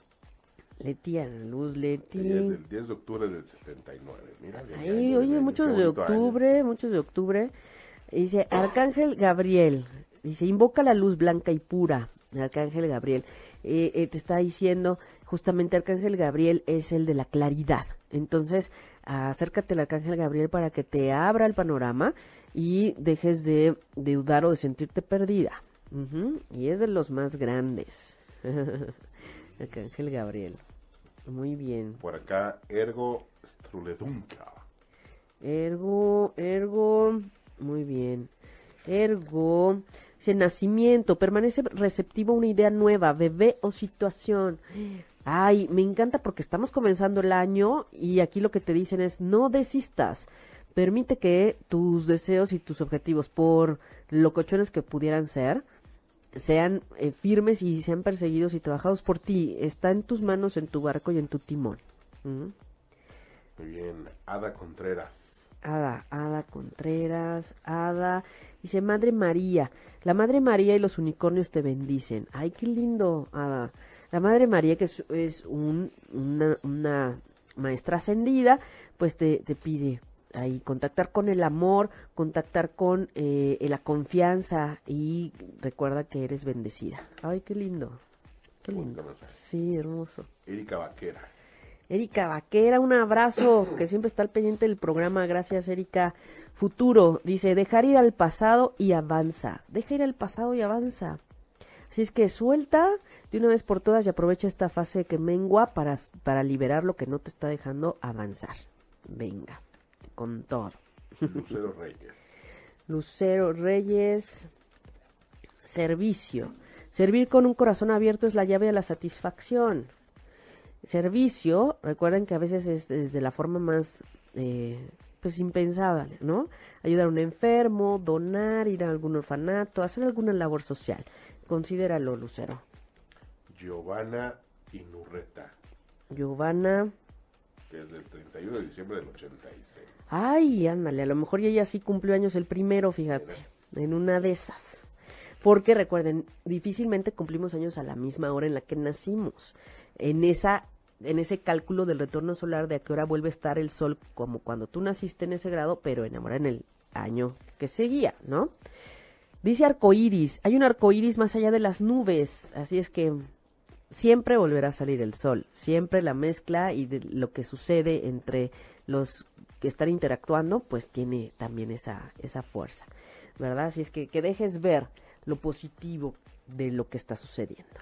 Leti, Ana Luz, Leti. Ella es del 10 de octubre del 79. Mira, año, oye, muchos de año. octubre, muchos de octubre. Dice, Arcángel Gabriel, dice, invoca la luz blanca y pura, Arcángel Gabriel. Eh, eh, te está diciendo, justamente Arcángel Gabriel es el de la claridad. Entonces, acércate al Arcángel Gabriel para que te abra el panorama y dejes de, de dudar o de sentirte perdida. Y es de los más grandes. Arcángel Gabriel. Muy bien. Por acá, Ergo Struledunca. Ergo, ergo, muy bien. Ergo, dice nacimiento, permanece receptivo a una idea nueva, bebé o situación. Ay, me encanta porque estamos comenzando el año y aquí lo que te dicen es no desistas. Permite que tus deseos y tus objetivos, por locochones que pudieran ser, sean eh, firmes y sean perseguidos y trabajados por ti. Está en tus manos, en tu barco y en tu timón. Muy bien. Ada Contreras. Ada, Ada Contreras, Ada, dice Madre María, la Madre María y los unicornios te bendicen. Ay, qué lindo, Ada. La Madre María, que es, es un, una, una maestra ascendida, pues te, te pide ahí contactar con el amor, contactar con eh, la confianza y recuerda que eres bendecida. Ay, qué lindo, qué lindo. Sí, hermoso. Erika Vaquera. Erika Vaquera, un abrazo, que siempre está al pendiente del programa. Gracias, Erika. Futuro, dice, dejar ir al pasado y avanza. Deja ir al pasado y avanza. Así es que suelta de una vez por todas y aprovecha esta fase que mengua para, para liberar lo que no te está dejando avanzar. Venga, con todo. Lucero Reyes. Lucero Reyes, servicio. Servir con un corazón abierto es la llave a la satisfacción. Servicio, recuerden que a veces es desde la forma más, eh, pues impensada, ¿no? Ayudar a un enfermo, donar, ir a algún orfanato, hacer alguna labor social. Considéralo, Lucero. Giovanna Inurreta. Giovanna. Que es del 31 de diciembre del 86. Ay, ándale, a lo mejor ella sí cumplió años el primero, fíjate, en una de esas. Porque recuerden, difícilmente cumplimos años a la misma hora en la que nacimos. En esa en ese cálculo del retorno solar de a qué hora vuelve a estar el sol como cuando tú naciste en ese grado, pero en ahora en el año que seguía, ¿no? Dice arcoíris, hay un arcoíris más allá de las nubes, así es que siempre volverá a salir el sol, siempre la mezcla y de lo que sucede entre los que están interactuando, pues tiene también esa, esa fuerza, ¿verdad? Así es que, que dejes ver lo positivo de lo que está sucediendo.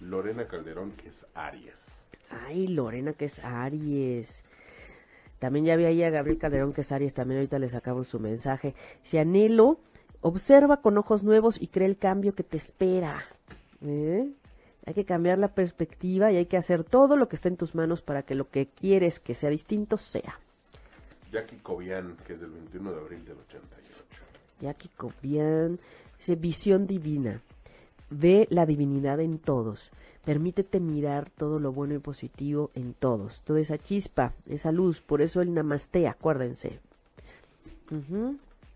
Lorena Calderón, que es Aries. Ay, Lorena, que es Aries. También ya vi ahí a Gabriel Calderón, que es Aries, también ahorita le sacamos su mensaje. Si anhelo, observa con ojos nuevos y cree el cambio que te espera. ¿Eh? Hay que cambiar la perspectiva y hay que hacer todo lo que está en tus manos para que lo que quieres que sea distinto sea. Jackie Cobian, que es del 21 de abril del 88. Jackie Cobian dice visión divina. Ve la divinidad en todos. Permítete mirar todo lo bueno y positivo en todos. Toda esa chispa, esa luz. Por eso el namaste, acuérdense.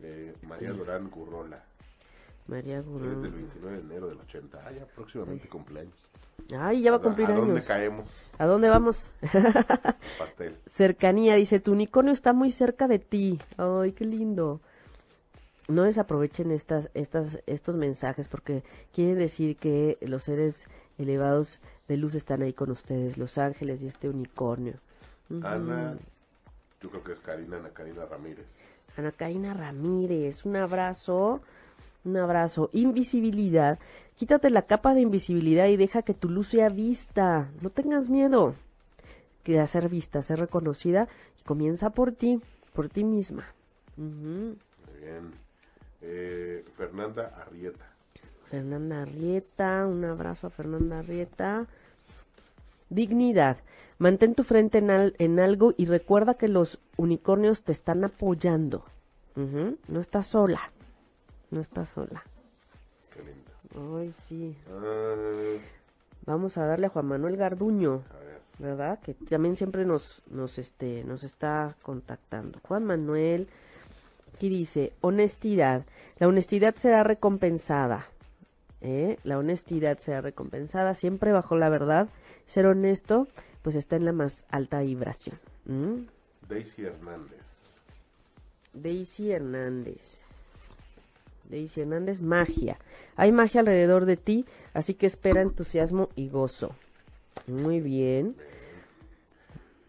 Eh, María Durán Gurrola, María Gurón. 29 de enero del 80. Ah, ya próximamente cumpleaños. Ay, ya va a cumplir ¿A dónde años. caemos? ¿A dónde vamos? Pastel. Cercanía, dice, tu unicornio está muy cerca de ti. Ay, qué lindo. no desaprovechen estas, estas, estos mensajes porque quieren decir que los seres elevados de luz están ahí con ustedes, los ángeles y este unicornio. Ujú. Ana, yo creo que es Karina, Ana Karina Ramírez. Ana Karina Ramírez, un abrazo, un abrazo. Invisibilidad, quítate la capa de invisibilidad y deja que tu luz sea vista. No tengas miedo de ser vista, ser reconocida y comienza por ti, por ti misma. Muy bien. Eh, Fernanda Arrieta. Fernanda Arrieta, un abrazo a Fernanda Arrieta. Dignidad. Mantén tu frente en, al- en algo y recuerda que los unicornios te están apoyando. No estás sola. No estás sola. Qué lindo. Ay, sí. Ah, Vamos a darle a Juan Manuel Garduño, a ver. ¿verdad? Que también siempre nos, nos, este, nos está contactando. Juan Manuel, aquí dice, honestidad. La honestidad será recompensada. ¿eh? La honestidad será recompensada siempre bajo la verdad. Ser honesto, pues está en la más alta vibración. Daisy Hernández. Daisy Hernández. Daisy Hernández, magia. Hay magia alrededor de ti, así que espera entusiasmo y gozo. Muy bien.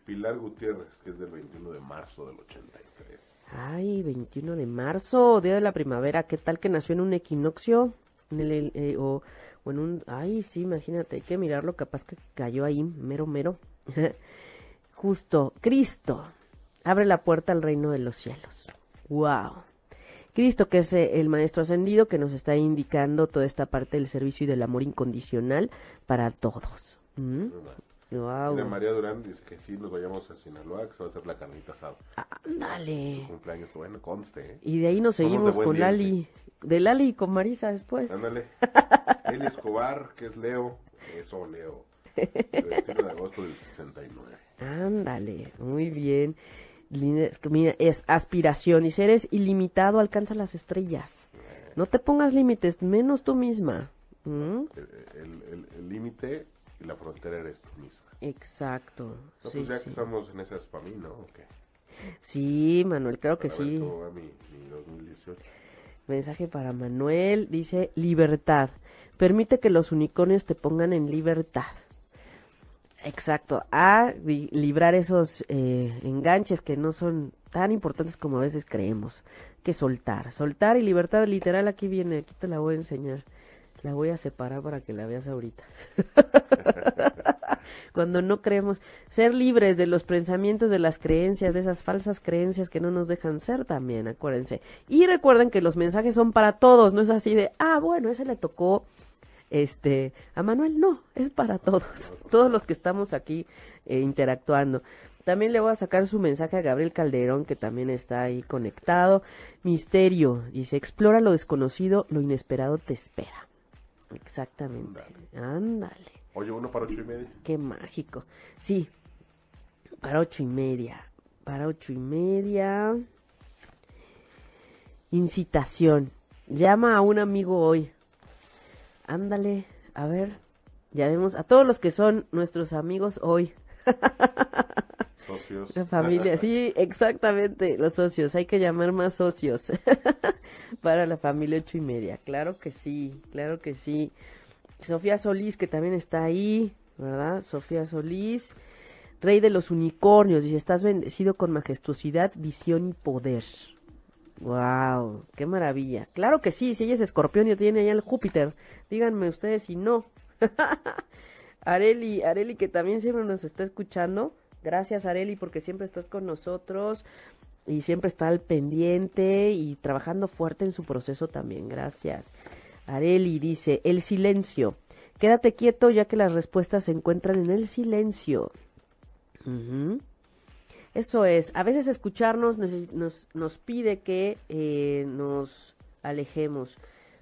Pilar Gutiérrez, que es del 21 de marzo del 83. Ay, 21 de marzo, día de la primavera. ¿Qué tal que nació en un equinoccio? En el, eh, o, o en un... Ay, sí, imagínate, hay que mirarlo, capaz que cayó ahí, mero, mero. Justo, Cristo, abre la puerta al reino de los cielos. ¡Wow! Cristo, que es eh, el Maestro Ascendido, que nos está indicando toda esta parte del servicio y del amor incondicional para todos. ¿Mm? ¡Wow! Mira, María Durán dice que sí, nos vayamos a Sinaloa, que se va a hacer la carnita asada. ¡Ándale! Su cumpleaños, bueno, conste, ¿eh? Y de ahí nos Somos seguimos con diente. Lali. De Lali y con Marisa después. Ándale. Eli Escobar, que es Leo. Eso, Leo. El 21 de agosto del 69. Ándale, muy bien. Es aspiración y si eres ilimitado alcanza las estrellas. No te pongas límites, menos tú misma. ¿Mm? El- límite y la frontera eres tú misma. Exacto. No, sí, pues ya sí. que estamos en esas para mí, ¿no? ¿O qué? Sí, Manuel, creo que ver sí. cómo va mi, mi 2018. Mensaje para Manuel, dice libertad. Permite que los unicornios te pongan en libertad. Exacto, a li- librar esos eh, enganches que no son tan importantes como a veces creemos. Que soltar, soltar y libertad literal aquí viene, aquí te la voy a enseñar. La voy a separar para que la veas ahorita. Cuando no creemos ser libres de los pensamientos, de las creencias, de esas falsas creencias que no nos dejan ser también, acuérdense. Y recuerden que los mensajes son para todos, no es así de, ah, bueno, ese le tocó este a Manuel no es para todos todos los que estamos aquí eh, interactuando. También le voy a sacar su mensaje a Gabriel Calderón que también está ahí conectado. Misterio dice explora lo desconocido lo inesperado te espera. Exactamente. Ándale. Oye, uno para ocho y media. qué mágico. Sí para ocho y media para ocho y media. Incitación. Llama a un amigo hoy Ándale, a ver, ya vemos a todos los que son nuestros amigos hoy. Socios. La familia, sí, exactamente, los socios, hay que llamar más socios para la familia ocho y media, claro que sí, claro que sí. Sofía Solís, que también está ahí, ¿verdad? Sofía Solís, rey de los unicornios, dice, estás bendecido con majestuosidad, visión y poder. Wow, qué maravilla. Claro que sí, si ella es escorpión y tiene allá el Júpiter, díganme ustedes si no. Areli, Areli que también siempre nos está escuchando. Gracias Areli porque siempre estás con nosotros y siempre está al pendiente y trabajando fuerte en su proceso también. Gracias. Areli dice, el silencio. Quédate quieto ya que las respuestas se encuentran en el silencio. Eso es, a veces escucharnos nos, nos pide que eh, nos alejemos,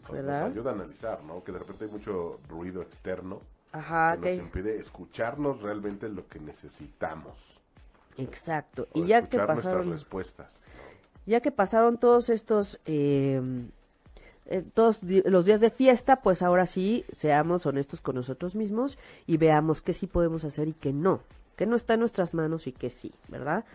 Nos ayuda a analizar, ¿no? Que de repente hay mucho ruido externo Ajá, que nos impide escucharnos realmente lo que necesitamos. exacto. o Y ya que pasaron, nuestras respuestas. ya que pasaron todos estos, eh, eh, todos los días de fiesta, pues ahora sí seamos honestos con nosotros mismos y veamos qué sí podemos hacer y qué no, qué que no está en nuestras manos y que sí, ¿verdad?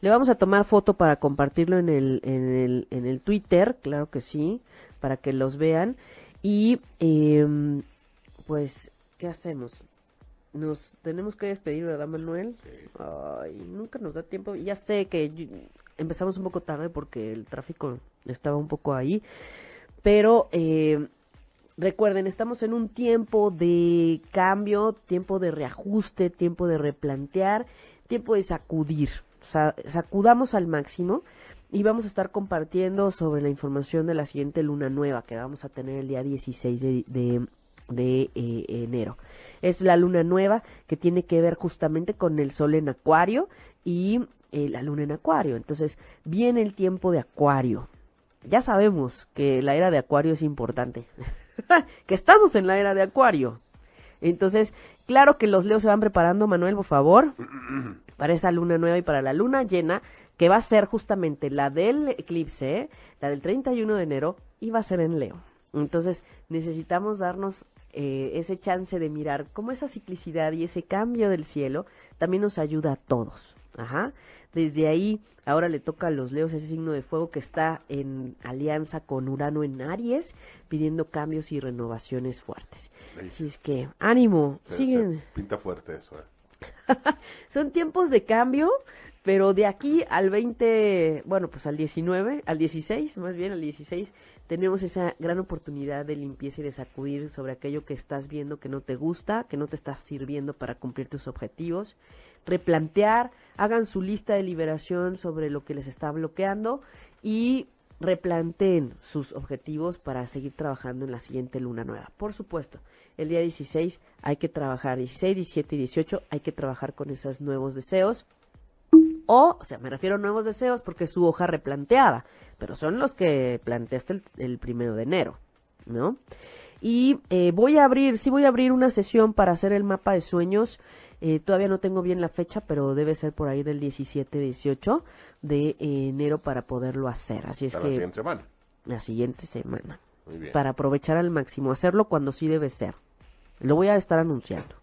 Le vamos a tomar foto para compartirlo en el, en el, en el Twitter, claro que sí, para que los vean. Y em, pues, ¿qué hacemos? Nos tenemos que despedir, ¿verdad, Manuel? Ay, nunca nos da tiempo. Ya sé que empezamos un poco tarde porque el tráfico estaba un poco ahí. Pero eh, recuerden, estamos en un tiempo de cambio, tiempo de reajuste, tiempo de replantear, tiempo de sacudir. Sa- sacudamos al máximo y vamos a estar compartiendo sobre la información de la siguiente luna nueva que vamos a tener el día 16 de, de- eh, enero. Es la luna nueva que tiene que ver justamente con el sol en acuario y eh, la luna en acuario. Entonces viene el tiempo de acuario. Ya sabemos que la era de acuario es importante. que estamos en la era de acuario. Entonces, claro que los leos se van preparando, Manuel, por favor, para esa luna nueva y para la luna llena, que va a ser justamente la del eclipse, la del 31 de enero, y va a ser en Leo. Entonces, necesitamos darnos eh, ese chance de mirar cómo esa ciclicidad y ese cambio del cielo también nos ayuda a todos. Ajá. Desde ahí, ahora le toca a los leos ese signo de fuego que está en alianza con Urano en Aries, pidiendo cambios y renovaciones fuertes. Así es que, ánimo, Se- siguen. se pinta fuerte eso. ¿eh? Son tiempos de cambio, pero de aquí al 20, bueno, pues al 19, al 16, más bien al 16, tenemos esa gran oportunidad de limpieza y de sacudir sobre aquello que estás viendo que no te gusta, que no te está sirviendo para cumplir tus objetivos, replantear, hagan su lista de liberación sobre lo que les está bloqueando y replanteen sus objetivos para seguir trabajando en la siguiente luna nueva. Por supuesto, el día 16 hay que trabajar, 16, 17 y 18 hay que trabajar con esos nuevos deseos. O, o sea, me refiero a nuevos deseos porque es su hoja replanteada, pero son los que planteaste el, el primero de enero, ¿no? Y eh, voy a abrir, sí voy a abrir una sesión para hacer el mapa de sueños. Eh, todavía no tengo bien la fecha, pero debe ser por ahí del 17-18 de enero para poderlo hacer. Así es Hasta la que siguiente semana. la siguiente semana. Muy bien. Para aprovechar al máximo, hacerlo cuando sí debe ser. Lo voy a estar anunciando.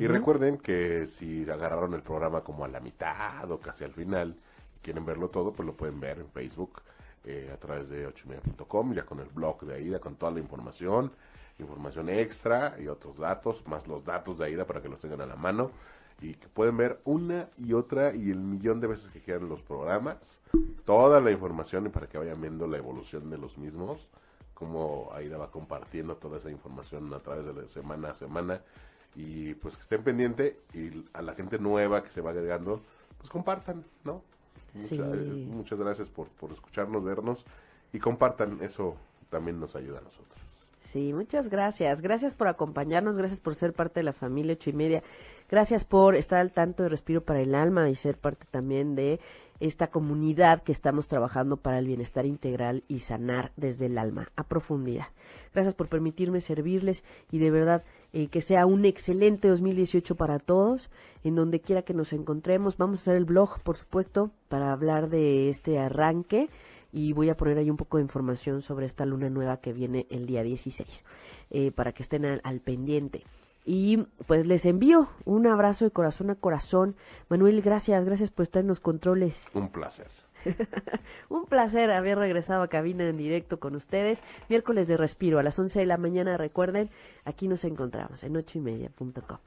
Y recuerden que si agarraron el programa como a la mitad o casi al final y quieren verlo todo, pues lo pueden ver en Facebook eh, a través de ochomedia.com, ya con el blog de Aida, con toda la información, información extra y otros datos, más los datos de Aida para que los tengan a la mano y que pueden ver una y otra y el millón de veces que quieran los programas, toda la información y para que vayan viendo la evolución de los mismos, como Aida va compartiendo toda esa información a través de la semana a semana y pues que estén pendientes y a la gente nueva que se va agregando, pues compartan, ¿no? Sí. Mucha- eh, muchas gracias por, por escucharnos, vernos y compartan, eso también nos ayuda a nosotros. Sí, muchas gracias. Gracias por acompañarnos, gracias por ser parte de la familia ocho y media. Gracias por estar al tanto de Respiro para el Alma y ser parte también de esta comunidad que estamos trabajando para el bienestar integral y sanar desde el alma a profundidad. Gracias por permitirme servirles y de verdad eh, que sea un excelente 2018 para todos, en donde quiera que nos encontremos. Vamos a hacer el blog, por supuesto, para hablar de este arranque y voy a poner ahí un poco de información sobre esta luna nueva que viene el día 16, eh, para que estén al, al pendiente. Y pues les envío un abrazo de corazón a corazón. Manuel, gracias, gracias por estar en los controles. Un placer. Un placer haber regresado a cabina en directo con ustedes. Miércoles de respiro a las 11 de la mañana, recuerden, aquí nos encontramos en ocho y media.com.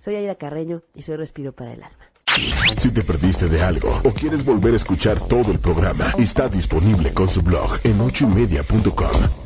Soy Aida Carreño y soy Respiro para el Alma. Si te perdiste de algo o quieres volver a escuchar todo el programa, está disponible con su blog en ochoymedia.com.